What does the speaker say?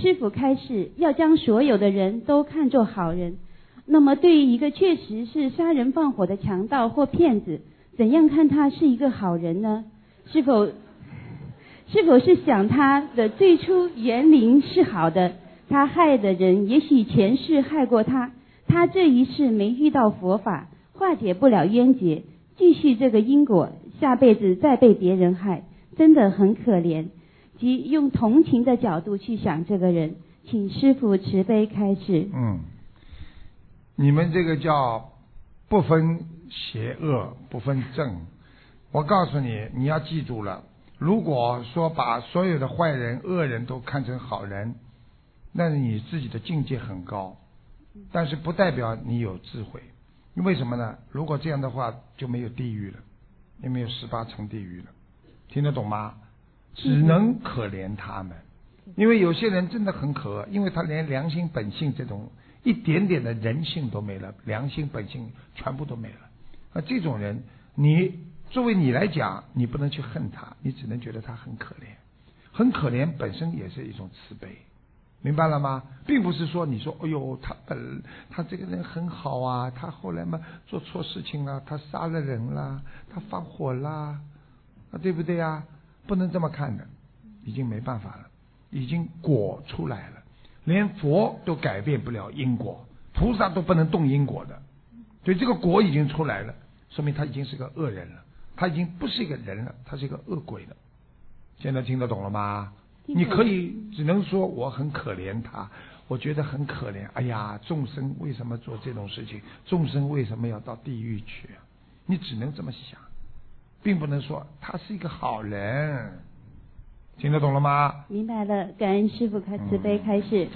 师傅开示要将所有的人都看作好人。那么，对于一个确实是杀人放火的强盗或骗子，怎样看他是一个好人呢？是否是否是想他的最初园林是好的？他害的人也许前世害过他，他这一世没遇到佛法，化解不了冤结，继续这个因果，下辈子再被别人害，真的很可怜。即用同情的角度去想这个人，请师傅慈悲开示。嗯，你们这个叫不分邪恶，不分正。我告诉你，你要记住了。如果说把所有的坏人、恶人都看成好人，那你自己的境界很高，但是不代表你有智慧。为什么呢？如果这样的话，就没有地狱了，也没有十八层地狱了。听得懂吗？只能可怜他们，因为有些人真的很可恶，因为他连良心本性这种一点点的人性都没了，良心本性全部都没了。那，这种人，你作为你来讲，你不能去恨他，你只能觉得他很可怜，很可怜本身也是一种慈悲，明白了吗？并不是说你说，哎呦，他本他这个人很好啊，他后来嘛做错事情了，他杀了人啦，他放火啦，啊，对不对呀？不能这么看的，已经没办法了，已经果出来了，连佛都改变不了因果，菩萨都不能动因果的，所以这个果已经出来了，说明他已经是个恶人了，他已经不是一个人了，他是一个恶鬼了。现在听得懂了吗？你可以只能说我很可怜他，我觉得很可怜。哎呀，众生为什么做这种事情？众生为什么要到地狱去？你只能这么想。并不能说他是一个好人，听得懂了吗？明白了，感恩师傅开慈悲开示。